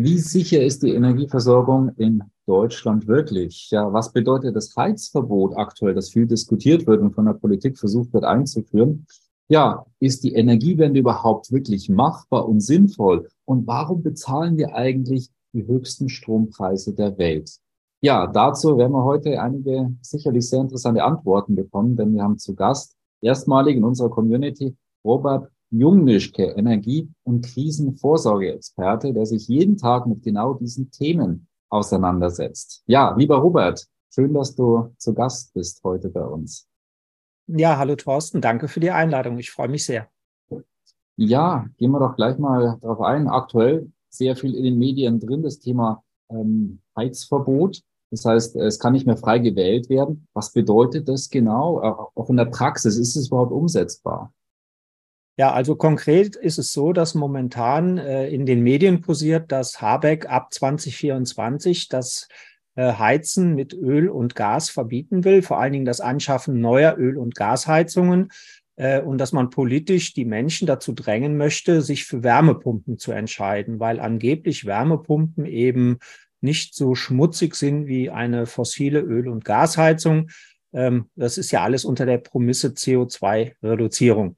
Wie sicher ist die Energieversorgung in Deutschland wirklich? Ja, was bedeutet das Heizverbot aktuell, das viel diskutiert wird und von der Politik versucht wird einzuführen? Ja, ist die Energiewende überhaupt wirklich machbar und sinnvoll? Und warum bezahlen wir eigentlich die höchsten Strompreise der Welt? Ja, dazu werden wir heute einige sicherlich sehr interessante Antworten bekommen, denn wir haben zu Gast erstmalig in unserer Community Robert Jungnischke, Energie- und Krisenvorsorgeexperte, der sich jeden Tag mit genau diesen Themen auseinandersetzt. Ja, lieber Robert, schön, dass du zu Gast bist heute bei uns. Ja, hallo Thorsten, danke für die Einladung. Ich freue mich sehr. Ja, gehen wir doch gleich mal darauf ein. Aktuell sehr viel in den Medien drin, das Thema ähm, Heizverbot. Das heißt, es kann nicht mehr frei gewählt werden. Was bedeutet das genau? Auch in der Praxis, ist es überhaupt umsetzbar? Ja, also konkret ist es so, dass momentan äh, in den Medien posiert, dass Habeck ab 2024 das äh, Heizen mit Öl und Gas verbieten will, vor allen Dingen das Anschaffen neuer Öl- und Gasheizungen äh, und dass man politisch die Menschen dazu drängen möchte, sich für Wärmepumpen zu entscheiden, weil angeblich Wärmepumpen eben nicht so schmutzig sind wie eine fossile Öl- und Gasheizung. Ähm, das ist ja alles unter der Promisse CO2-Reduzierung.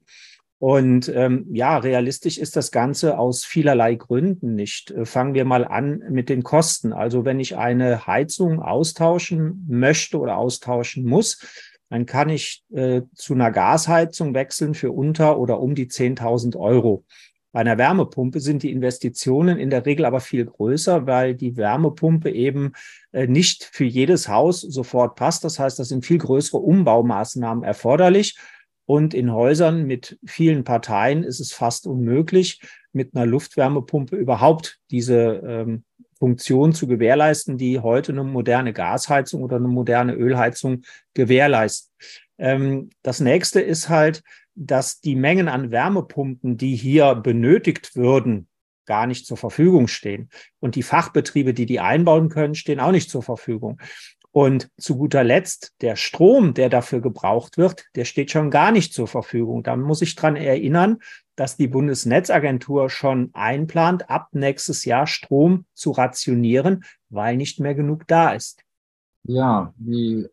Und ähm, ja, realistisch ist das Ganze aus vielerlei Gründen nicht. Äh, fangen wir mal an mit den Kosten. Also wenn ich eine Heizung austauschen möchte oder austauschen muss, dann kann ich äh, zu einer Gasheizung wechseln für unter oder um die 10.000 Euro. Bei einer Wärmepumpe sind die Investitionen in der Regel aber viel größer, weil die Wärmepumpe eben äh, nicht für jedes Haus sofort passt. Das heißt, das sind viel größere Umbaumaßnahmen erforderlich. Und in Häusern mit vielen Parteien ist es fast unmöglich, mit einer Luftwärmepumpe überhaupt diese ähm, Funktion zu gewährleisten, die heute eine moderne Gasheizung oder eine moderne Ölheizung gewährleisten. Ähm, das nächste ist halt, dass die Mengen an Wärmepumpen, die hier benötigt würden, gar nicht zur Verfügung stehen. Und die Fachbetriebe, die die einbauen können, stehen auch nicht zur Verfügung. Und zu guter Letzt, der Strom, der dafür gebraucht wird, der steht schon gar nicht zur Verfügung. Da muss ich dran erinnern, dass die Bundesnetzagentur schon einplant, ab nächstes Jahr Strom zu rationieren, weil nicht mehr genug da ist. Ja, wie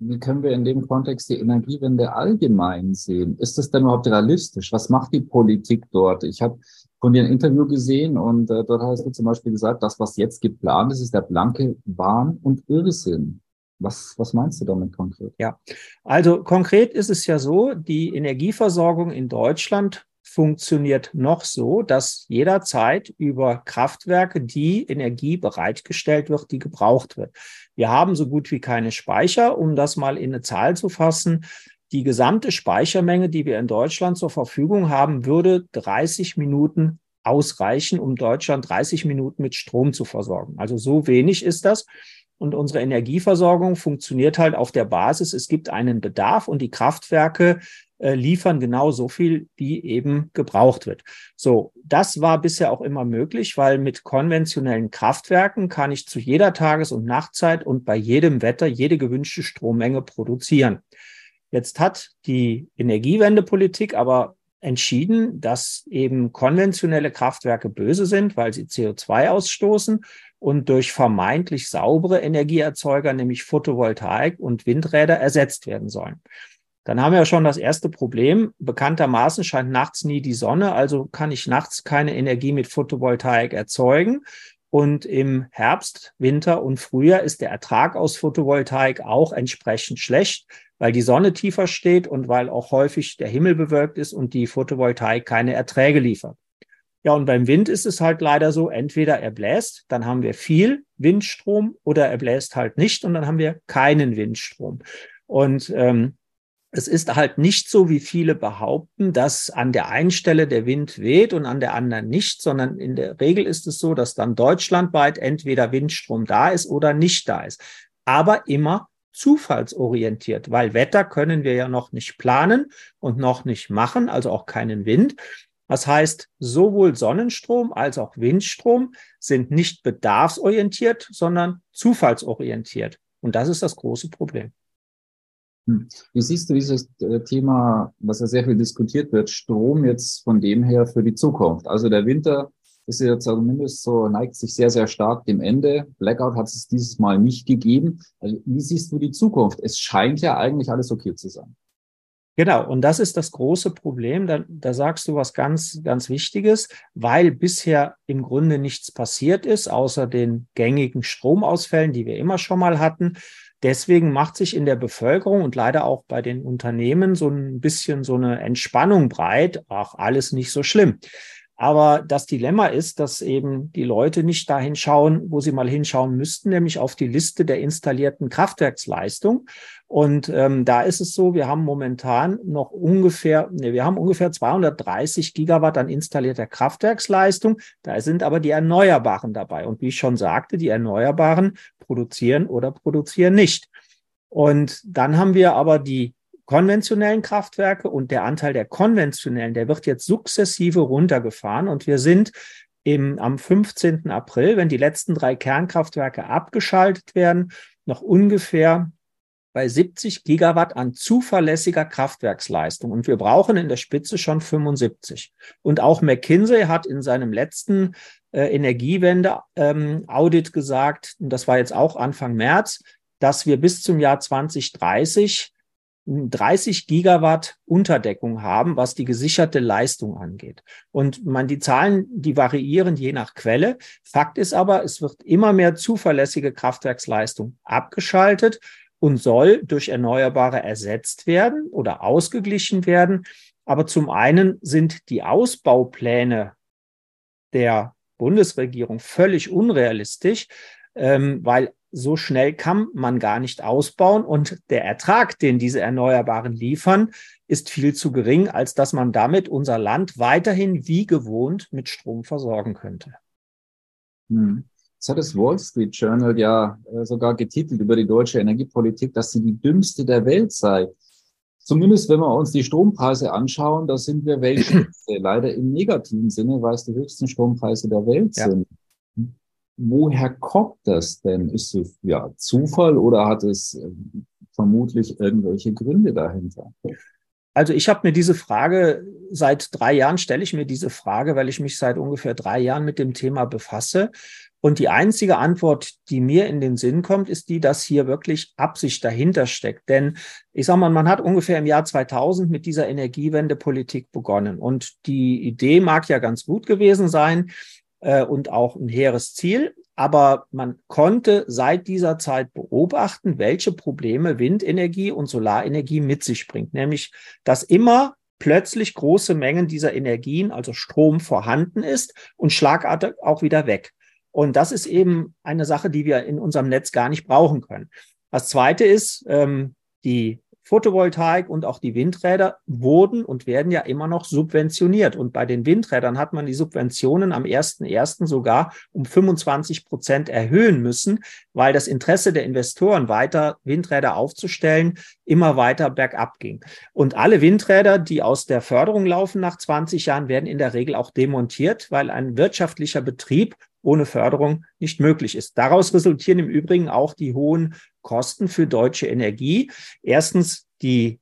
wie können wir in dem Kontext die Energiewende allgemein sehen? Ist das denn überhaupt realistisch? Was macht die Politik dort? Ich habe von dir ein Interview gesehen und äh, dort hast du zum Beispiel gesagt, das, was jetzt geplant ist, ist der blanke Wahn und Irrsinn. Was, was meinst du damit konkret? Ja, also konkret ist es ja so, die Energieversorgung in Deutschland funktioniert noch so, dass jederzeit über Kraftwerke die Energie bereitgestellt wird, die gebraucht wird. Wir haben so gut wie keine Speicher, um das mal in eine Zahl zu fassen. Die gesamte Speichermenge, die wir in Deutschland zur Verfügung haben, würde 30 Minuten ausreichen, um Deutschland 30 Minuten mit Strom zu versorgen. Also so wenig ist das. Und unsere Energieversorgung funktioniert halt auf der Basis, es gibt einen Bedarf und die Kraftwerke äh, liefern genau so viel, wie eben gebraucht wird. So, das war bisher auch immer möglich, weil mit konventionellen Kraftwerken kann ich zu jeder Tages- und Nachtzeit und bei jedem Wetter jede gewünschte Strommenge produzieren. Jetzt hat die Energiewendepolitik aber entschieden, dass eben konventionelle Kraftwerke böse sind, weil sie CO2 ausstoßen und durch vermeintlich saubere Energieerzeuger, nämlich Photovoltaik und Windräder, ersetzt werden sollen. Dann haben wir schon das erste Problem. Bekanntermaßen scheint nachts nie die Sonne, also kann ich nachts keine Energie mit Photovoltaik erzeugen. Und im Herbst, Winter und Frühjahr ist der Ertrag aus Photovoltaik auch entsprechend schlecht, weil die Sonne tiefer steht und weil auch häufig der Himmel bewölkt ist und die Photovoltaik keine Erträge liefert. Ja, und beim Wind ist es halt leider so, entweder er bläst, dann haben wir viel Windstrom oder er bläst halt nicht und dann haben wir keinen Windstrom. Und ähm, es ist halt nicht so, wie viele behaupten, dass an der einen Stelle der Wind weht und an der anderen nicht, sondern in der Regel ist es so, dass dann deutschlandweit entweder Windstrom da ist oder nicht da ist. Aber immer zufallsorientiert, weil Wetter können wir ja noch nicht planen und noch nicht machen, also auch keinen Wind. Das heißt, sowohl Sonnenstrom als auch Windstrom sind nicht bedarfsorientiert, sondern zufallsorientiert. Und das ist das große Problem. Hm. Wie siehst du dieses äh, Thema, was ja sehr viel diskutiert wird, Strom jetzt von dem her für die Zukunft? Also der Winter ist ja zumindest so, neigt sich sehr, sehr stark dem Ende. Blackout hat es dieses Mal nicht gegeben. Also wie siehst du die Zukunft? Es scheint ja eigentlich alles okay zu sein. Genau, und das ist das große Problem. Da, da sagst du was ganz, ganz Wichtiges, weil bisher im Grunde nichts passiert ist, außer den gängigen Stromausfällen, die wir immer schon mal hatten. Deswegen macht sich in der Bevölkerung und leider auch bei den Unternehmen so ein bisschen so eine Entspannung breit. Ach, alles nicht so schlimm. Aber das Dilemma ist, dass eben die Leute nicht dahin schauen, wo sie mal hinschauen müssten, nämlich auf die Liste der installierten Kraftwerksleistung. Und ähm, da ist es so, wir haben momentan noch ungefähr, nee, wir haben ungefähr 230 Gigawatt an installierter Kraftwerksleistung. Da sind aber die Erneuerbaren dabei. Und wie ich schon sagte, die Erneuerbaren produzieren oder produzieren nicht. Und dann haben wir aber die konventionellen Kraftwerke und der Anteil der konventionellen, der wird jetzt sukzessive runtergefahren und wir sind im, am 15. April, wenn die letzten drei Kernkraftwerke abgeschaltet werden, noch ungefähr bei 70 Gigawatt an zuverlässiger Kraftwerksleistung. Und wir brauchen in der Spitze schon 75. Und auch McKinsey hat in seinem letzten äh, Energiewende-Audit ähm, gesagt, und das war jetzt auch Anfang März, dass wir bis zum Jahr 2030 30 Gigawatt Unterdeckung haben, was die gesicherte Leistung angeht. Und man, die Zahlen, die variieren je nach Quelle. Fakt ist aber, es wird immer mehr zuverlässige Kraftwerksleistung abgeschaltet und soll durch Erneuerbare ersetzt werden oder ausgeglichen werden. Aber zum einen sind die Ausbaupläne der Bundesregierung völlig unrealistisch, ähm, weil so schnell kann man gar nicht ausbauen und der Ertrag, den diese Erneuerbaren liefern, ist viel zu gering, als dass man damit unser Land weiterhin wie gewohnt mit Strom versorgen könnte. Hm. Das hat das Wall Street Journal ja äh, sogar getitelt über die deutsche Energiepolitik, dass sie die dümmste der Welt sei. Zumindest wenn wir uns die Strompreise anschauen, da sind wir welche leider im negativen Sinne, weil es die höchsten Strompreise der Welt ja. sind woher kommt das denn? Ist es ja Zufall oder hat es äh, vermutlich irgendwelche Gründe dahinter? Also ich habe mir diese Frage seit drei Jahren stelle ich mir diese Frage, weil ich mich seit ungefähr drei Jahren mit dem Thema befasse. Und die einzige Antwort, die mir in den Sinn kommt, ist die, dass hier wirklich Absicht dahinter steckt. Denn ich sage mal, man hat ungefähr im Jahr 2000 mit dieser Energiewendepolitik begonnen. Und die Idee mag ja ganz gut gewesen sein äh, und auch ein hehres Ziel. Aber man konnte seit dieser Zeit beobachten, welche Probleme Windenergie und Solarenergie mit sich bringt. Nämlich, dass immer plötzlich große Mengen dieser Energien, also Strom, vorhanden ist und schlagartig auch wieder weg. Und das ist eben eine Sache, die wir in unserem Netz gar nicht brauchen können. Das Zweite ist, ähm, die Photovoltaik und auch die Windräder wurden und werden ja immer noch subventioniert. Und bei den Windrädern hat man die Subventionen am 1.1. sogar um 25 Prozent erhöhen müssen, weil das Interesse der Investoren, weiter Windräder aufzustellen, immer weiter bergab ging. Und alle Windräder, die aus der Förderung laufen nach 20 Jahren, werden in der Regel auch demontiert, weil ein wirtschaftlicher Betrieb ohne Förderung nicht möglich ist. Daraus resultieren im Übrigen auch die hohen Kosten für deutsche Energie. Erstens die,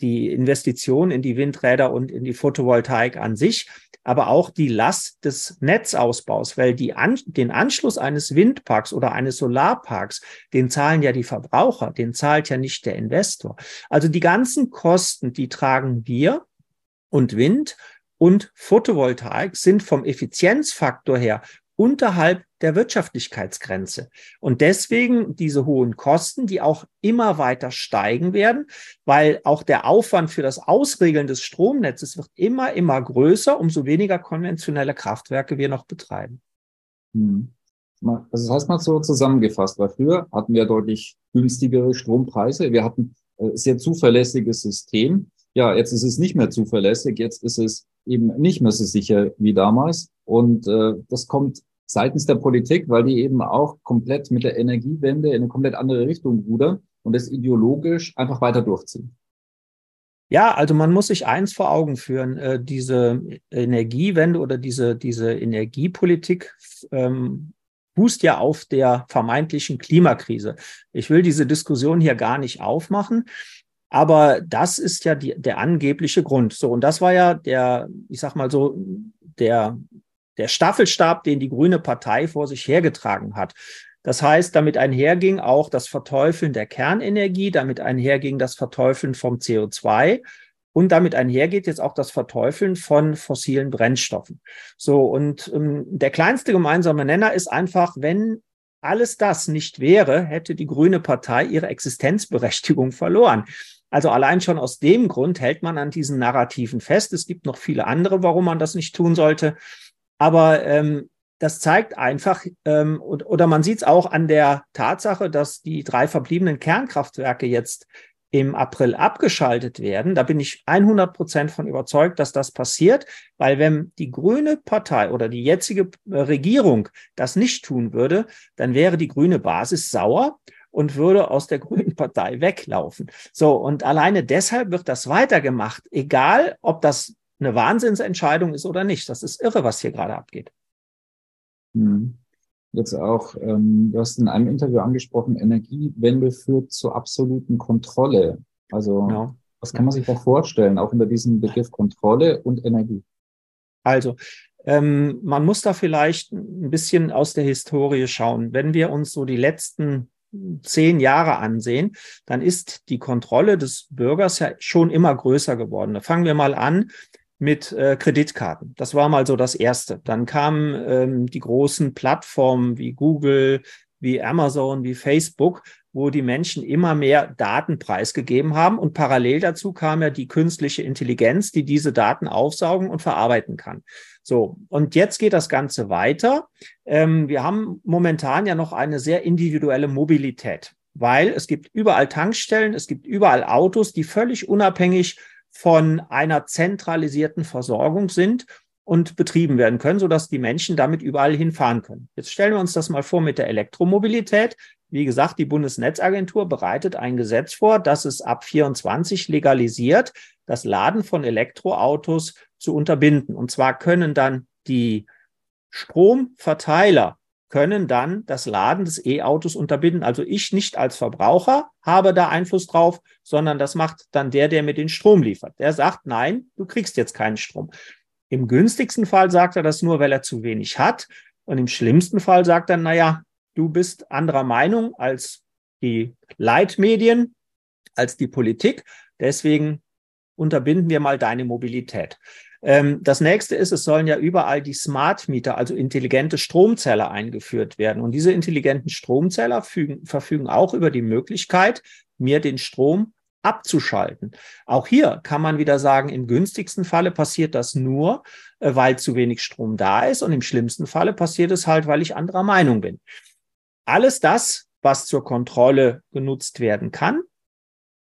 die Investition in die Windräder und in die Photovoltaik an sich, aber auch die Last des Netzausbaus, weil die an, den Anschluss eines Windparks oder eines Solarparks, den zahlen ja die Verbraucher, den zahlt ja nicht der Investor. Also die ganzen Kosten, die tragen wir und Wind und Photovoltaik sind vom Effizienzfaktor her unterhalb der Wirtschaftlichkeitsgrenze. Und deswegen diese hohen Kosten, die auch immer weiter steigen werden, weil auch der Aufwand für das Ausregeln des Stromnetzes wird immer, immer größer, umso weniger konventionelle Kraftwerke wir noch betreiben. Hm. Also das heißt mal so zusammengefasst, weil früher hatten wir deutlich günstigere Strompreise. Wir hatten äh, sehr zuverlässiges System. Ja, jetzt ist es nicht mehr zuverlässig, jetzt ist es eben nicht mehr so sicher wie damals. Und äh, das kommt seitens der Politik, weil die eben auch komplett mit der Energiewende in eine komplett andere Richtung rudern und es ideologisch einfach weiter durchziehen. Ja, also man muss sich eins vor Augen führen, äh, diese Energiewende oder diese, diese Energiepolitik ähm, fußt ja auf der vermeintlichen Klimakrise. Ich will diese Diskussion hier gar nicht aufmachen, aber das ist ja die, der angebliche Grund. So, und das war ja der, ich sag mal so, der, der Staffelstab, den die Grüne Partei vor sich hergetragen hat. Das heißt, damit einherging auch das Verteufeln der Kernenergie, damit einherging das Verteufeln vom CO2 und damit einhergeht jetzt auch das Verteufeln von fossilen Brennstoffen. So, und ähm, der kleinste gemeinsame Nenner ist einfach, wenn alles das nicht wäre, hätte die Grüne Partei ihre Existenzberechtigung verloren. Also allein schon aus dem Grund hält man an diesen Narrativen fest. Es gibt noch viele andere, warum man das nicht tun sollte. Aber ähm, das zeigt einfach, ähm, oder man sieht es auch an der Tatsache, dass die drei verbliebenen Kernkraftwerke jetzt im April abgeschaltet werden. Da bin ich 100 Prozent von überzeugt, dass das passiert, weil wenn die Grüne Partei oder die jetzige äh, Regierung das nicht tun würde, dann wäre die grüne Basis sauer und würde aus der Grünen Partei weglaufen. So, und alleine deshalb wird das weitergemacht, egal ob das eine Wahnsinnsentscheidung ist oder nicht. Das ist irre, was hier gerade abgeht. Hm. Jetzt auch, ähm, du hast in einem Interview angesprochen, Energiewende führt zur absoluten Kontrolle. Also ja. was kann man sich da vorstellen, auch unter diesem Begriff Kontrolle und Energie? Also, ähm, man muss da vielleicht ein bisschen aus der Historie schauen. Wenn wir uns so die letzten zehn Jahre ansehen, dann ist die Kontrolle des Bürgers ja schon immer größer geworden. Da fangen wir mal an mit äh, Kreditkarten. Das war mal so das Erste. Dann kamen ähm, die großen Plattformen wie Google, wie Amazon, wie Facebook, wo die Menschen immer mehr Daten preisgegeben haben. Und parallel dazu kam ja die künstliche Intelligenz, die diese Daten aufsaugen und verarbeiten kann. So, und jetzt geht das Ganze weiter. Ähm, wir haben momentan ja noch eine sehr individuelle Mobilität, weil es gibt überall Tankstellen, es gibt überall Autos, die völlig unabhängig von einer zentralisierten Versorgung sind und betrieben werden können, sodass die Menschen damit überall hinfahren können. Jetzt stellen wir uns das mal vor mit der Elektromobilität. Wie gesagt, die Bundesnetzagentur bereitet ein Gesetz vor, das es ab 24 legalisiert, das Laden von Elektroautos zu unterbinden. Und zwar können dann die Stromverteiler können dann das Laden des E-Autos unterbinden. Also ich nicht als Verbraucher habe da Einfluss drauf, sondern das macht dann der, der mir den Strom liefert. Der sagt, nein, du kriegst jetzt keinen Strom. Im günstigsten Fall sagt er das nur, weil er zu wenig hat. Und im schlimmsten Fall sagt er, naja, du bist anderer Meinung als die Leitmedien, als die Politik. Deswegen unterbinden wir mal deine Mobilität. Ähm, das nächste ist, es sollen ja überall die Smart Meter, also intelligente Stromzähler eingeführt werden. Und diese intelligenten Stromzähler fügen, verfügen auch über die Möglichkeit, mir den Strom abzuschalten. Auch hier kann man wieder sagen, im günstigsten Falle passiert das nur, äh, weil zu wenig Strom da ist und im schlimmsten Falle passiert es halt, weil ich anderer Meinung bin. Alles das, was zur Kontrolle genutzt werden kann,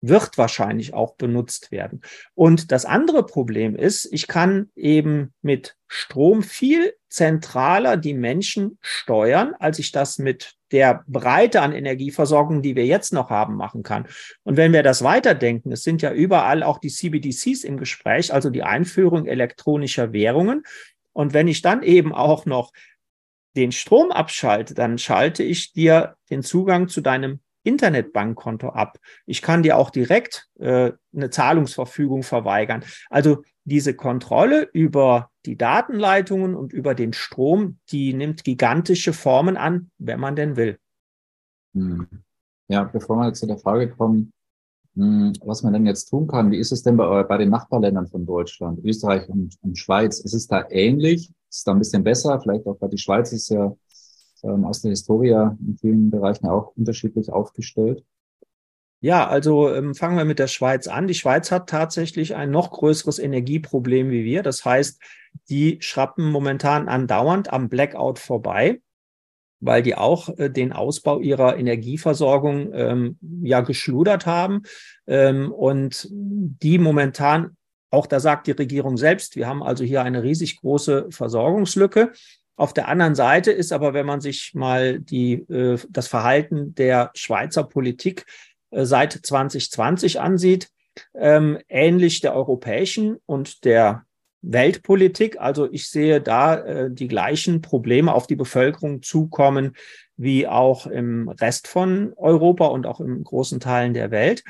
wird wahrscheinlich auch benutzt werden. Und das andere Problem ist, ich kann eben mit Strom viel zentraler die Menschen steuern, als ich das mit der Breite an Energieversorgung, die wir jetzt noch haben, machen kann. Und wenn wir das weiterdenken, es sind ja überall auch die CBDCs im Gespräch, also die Einführung elektronischer Währungen. Und wenn ich dann eben auch noch den Strom abschalte, dann schalte ich dir den Zugang zu deinem Internetbankkonto ab. Ich kann dir auch direkt äh, eine Zahlungsverfügung verweigern. Also diese Kontrolle über die Datenleitungen und über den Strom, die nimmt gigantische Formen an, wenn man denn will. Hm. Ja, bevor wir zu der Frage kommen, hm, was man denn jetzt tun kann, wie ist es denn bei, bei den Nachbarländern von Deutschland, Österreich und, und Schweiz? Ist es da ähnlich? Ist es da ein bisschen besser? Vielleicht auch, weil die Schweiz ist ja ähm, aus der Historie in vielen Bereichen auch unterschiedlich aufgestellt? Ja, also ähm, fangen wir mit der Schweiz an. Die Schweiz hat tatsächlich ein noch größeres Energieproblem wie wir. Das heißt, die schrappen momentan andauernd am Blackout vorbei. weil die auch äh, den Ausbau ihrer Energieversorgung ähm, ja geschludert haben ähm, und die momentan, auch da sagt die Regierung selbst, wir haben also hier eine riesig große Versorgungslücke. Auf der anderen Seite ist aber, wenn man sich mal die, äh, das Verhalten der Schweizer Politik äh, seit 2020 ansieht, ähm, ähnlich der europäischen und der Weltpolitik. Also ich sehe da äh, die gleichen Probleme auf die Bevölkerung zukommen wie auch im Rest von Europa und auch in großen Teilen der Welt.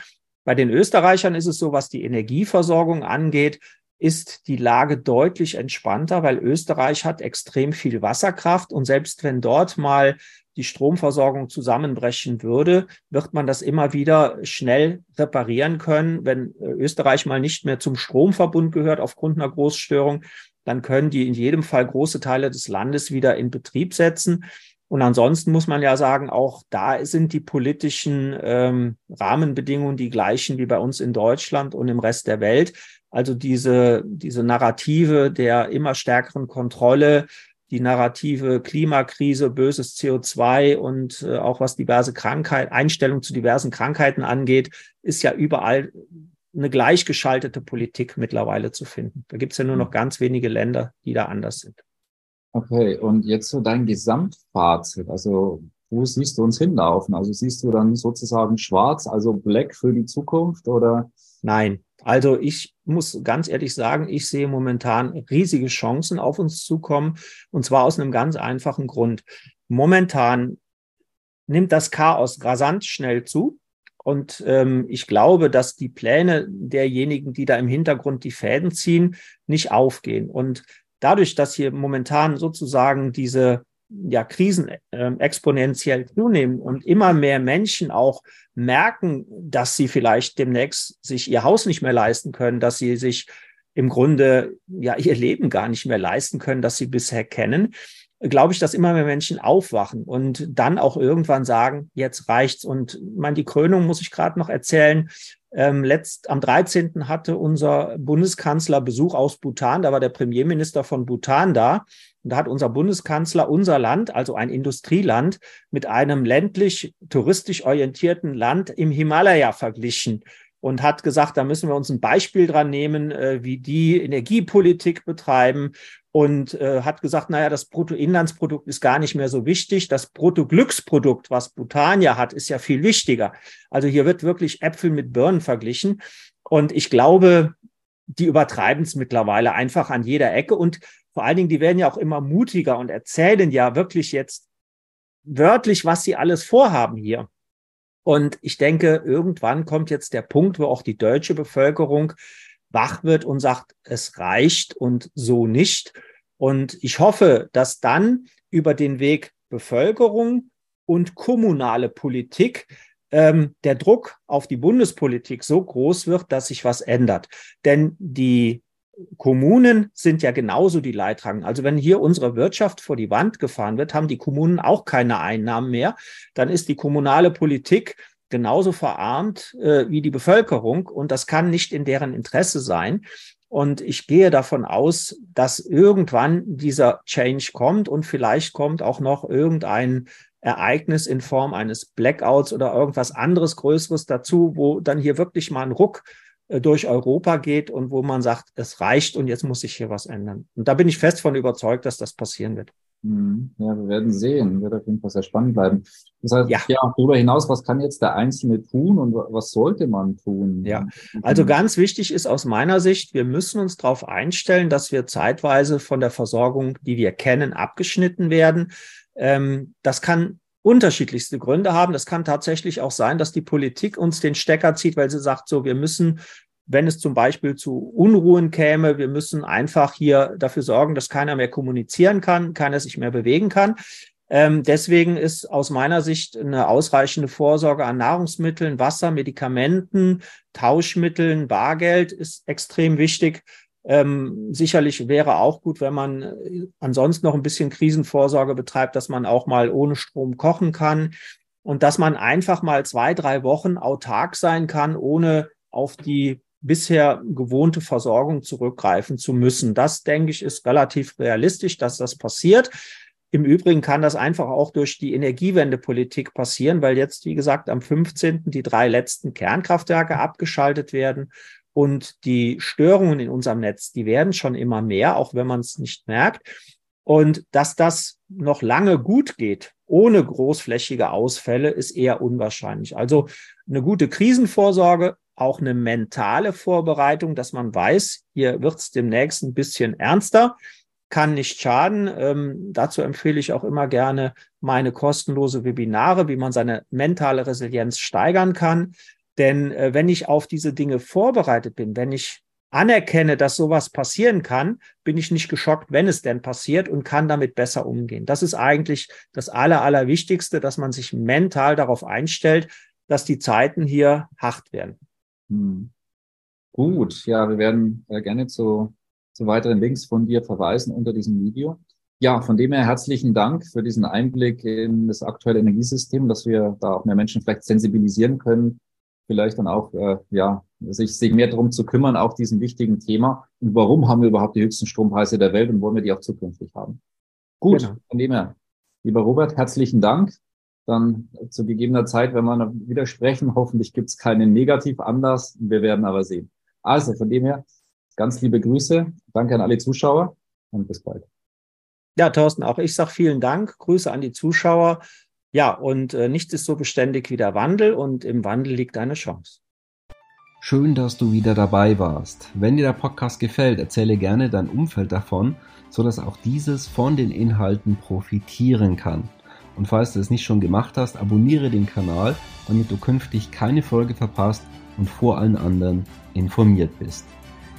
Bei den Österreichern ist es so, was die Energieversorgung angeht, ist die Lage deutlich entspannter, weil Österreich hat extrem viel Wasserkraft und selbst wenn dort mal die Stromversorgung zusammenbrechen würde, wird man das immer wieder schnell reparieren können. Wenn äh, Österreich mal nicht mehr zum Stromverbund gehört aufgrund einer Großstörung, dann können die in jedem Fall große Teile des Landes wieder in Betrieb setzen. Und ansonsten muss man ja sagen, auch da sind die politischen ähm, Rahmenbedingungen die gleichen wie bei uns in Deutschland und im Rest der Welt. Also diese, diese Narrative der immer stärkeren Kontrolle, die Narrative Klimakrise, böses CO2 und äh, auch was diverse Krankheit, Einstellung zu diversen Krankheiten angeht, ist ja überall eine gleichgeschaltete Politik mittlerweile zu finden. Da gibt es ja nur noch ganz wenige Länder, die da anders sind. Okay, und jetzt so dein Gesamtfazit. Also wo siehst du uns hinlaufen? Also siehst du dann sozusagen schwarz, also black für die Zukunft oder? Nein, also ich muss ganz ehrlich sagen, ich sehe momentan riesige Chancen auf uns zukommen. Und zwar aus einem ganz einfachen Grund. Momentan nimmt das Chaos rasant schnell zu. Und ähm, ich glaube, dass die Pläne derjenigen, die da im Hintergrund die Fäden ziehen, nicht aufgehen. Und dadurch, dass hier momentan sozusagen diese ja, Krisen äh, exponentiell zunehmen und immer mehr Menschen auch merken, dass sie vielleicht demnächst sich ihr Haus nicht mehr leisten können, dass sie sich im Grunde ja ihr Leben gar nicht mehr leisten können, das sie bisher kennen, glaube ich, dass immer mehr Menschen aufwachen und dann auch irgendwann sagen, jetzt reicht's. Und man, die Krönung muss ich gerade noch erzählen. Ähm, letzt, am 13. hatte unser Bundeskanzler Besuch aus Bhutan, da war der Premierminister von Bhutan da. Und da hat unser Bundeskanzler unser Land, also ein Industrieland, mit einem ländlich touristisch orientierten Land im Himalaya verglichen und hat gesagt, da müssen wir uns ein Beispiel dran nehmen, äh, wie die Energiepolitik betreiben und äh, hat gesagt, naja, das Bruttoinlandsprodukt ist gar nicht mehr so wichtig. Das Bruttoglücksprodukt, was Bhutan ja hat, ist ja viel wichtiger. Also hier wird wirklich Äpfel mit Birnen verglichen. Und ich glaube, die übertreiben es mittlerweile einfach an jeder Ecke. Und vor allen Dingen, die werden ja auch immer mutiger und erzählen ja wirklich jetzt wörtlich, was sie alles vorhaben hier. Und ich denke, irgendwann kommt jetzt der Punkt, wo auch die deutsche Bevölkerung wach wird und sagt, es reicht und so nicht. Und ich hoffe, dass dann über den Weg Bevölkerung und kommunale Politik ähm, der Druck auf die Bundespolitik so groß wird, dass sich was ändert. Denn die Kommunen sind ja genauso die Leidtragenden. Also wenn hier unsere Wirtschaft vor die Wand gefahren wird, haben die Kommunen auch keine Einnahmen mehr. Dann ist die kommunale Politik genauso verarmt äh, wie die Bevölkerung und das kann nicht in deren Interesse sein. Und ich gehe davon aus, dass irgendwann dieser Change kommt und vielleicht kommt auch noch irgendein Ereignis in Form eines Blackouts oder irgendwas anderes Größeres dazu, wo dann hier wirklich mal ein Ruck durch Europa geht und wo man sagt, es reicht und jetzt muss sich hier was ändern. Und da bin ich fest von überzeugt, dass das passieren wird. Mhm. Ja, wir werden sehen. Wird auf jeden Fall sehr spannend bleiben. Das heißt, ja. ja, darüber hinaus, was kann jetzt der Einzelne tun und was sollte man tun? Ja, also ganz wichtig ist aus meiner Sicht, wir müssen uns darauf einstellen, dass wir zeitweise von der Versorgung, die wir kennen, abgeschnitten werden. Ähm, das kann unterschiedlichste Gründe haben. Das kann tatsächlich auch sein, dass die Politik uns den Stecker zieht, weil sie sagt, so, wir müssen wenn es zum Beispiel zu Unruhen käme, wir müssen einfach hier dafür sorgen, dass keiner mehr kommunizieren kann, keiner sich mehr bewegen kann. Ähm, deswegen ist aus meiner Sicht eine ausreichende Vorsorge an Nahrungsmitteln, Wasser, Medikamenten, Tauschmitteln, Bargeld ist extrem wichtig. Ähm, sicherlich wäre auch gut, wenn man äh, ansonsten noch ein bisschen Krisenvorsorge betreibt, dass man auch mal ohne Strom kochen kann und dass man einfach mal zwei, drei Wochen autark sein kann, ohne auf die bisher gewohnte Versorgung zurückgreifen zu müssen. Das, denke ich, ist relativ realistisch, dass das passiert. Im Übrigen kann das einfach auch durch die Energiewendepolitik passieren, weil jetzt, wie gesagt, am 15. die drei letzten Kernkraftwerke abgeschaltet werden und die Störungen in unserem Netz, die werden schon immer mehr, auch wenn man es nicht merkt. Und dass das noch lange gut geht, ohne großflächige Ausfälle, ist eher unwahrscheinlich. Also eine gute Krisenvorsorge, auch eine mentale Vorbereitung, dass man weiß, hier wird es demnächst ein bisschen ernster, kann nicht schaden. Ähm, dazu empfehle ich auch immer gerne meine kostenlose Webinare, wie man seine mentale Resilienz steigern kann. Denn äh, wenn ich auf diese Dinge vorbereitet bin, wenn ich anerkenne, dass sowas passieren kann, bin ich nicht geschockt, wenn es denn passiert und kann damit besser umgehen. Das ist eigentlich das Aller, Allerwichtigste, dass man sich mental darauf einstellt, dass die Zeiten hier hart werden. Hm. Gut, ja, wir werden äh, gerne zu, zu weiteren Links von dir verweisen unter diesem Video. Ja, von dem her herzlichen Dank für diesen Einblick in das aktuelle Energiesystem, dass wir da auch mehr Menschen vielleicht sensibilisieren können, vielleicht dann auch äh, ja sich, sich mehr darum zu kümmern, auch diesem wichtigen Thema. Und warum haben wir überhaupt die höchsten Strompreise der Welt und wollen wir die auch zukünftig haben? Gut, genau. von dem her, lieber Robert, herzlichen Dank. Dann zu gegebener Zeit, wenn wir wieder sprechen, hoffentlich gibt es keinen Negativanlass. Wir werden aber sehen. Also von dem her, ganz liebe Grüße. Danke an alle Zuschauer und bis bald. Ja, Thorsten, auch ich sage vielen Dank. Grüße an die Zuschauer. Ja, und äh, nichts ist so beständig wie der Wandel und im Wandel liegt eine Chance. Schön, dass du wieder dabei warst. Wenn dir der Podcast gefällt, erzähle gerne dein Umfeld davon, sodass auch dieses von den Inhalten profitieren kann. Und falls du es nicht schon gemacht hast, abonniere den Kanal, damit du künftig keine Folge verpasst und vor allen anderen informiert bist.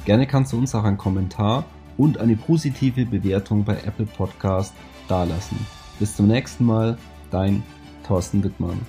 Gerne kannst du uns auch einen Kommentar und eine positive Bewertung bei Apple Podcast dalassen. Bis zum nächsten Mal, dein Thorsten Wittmann.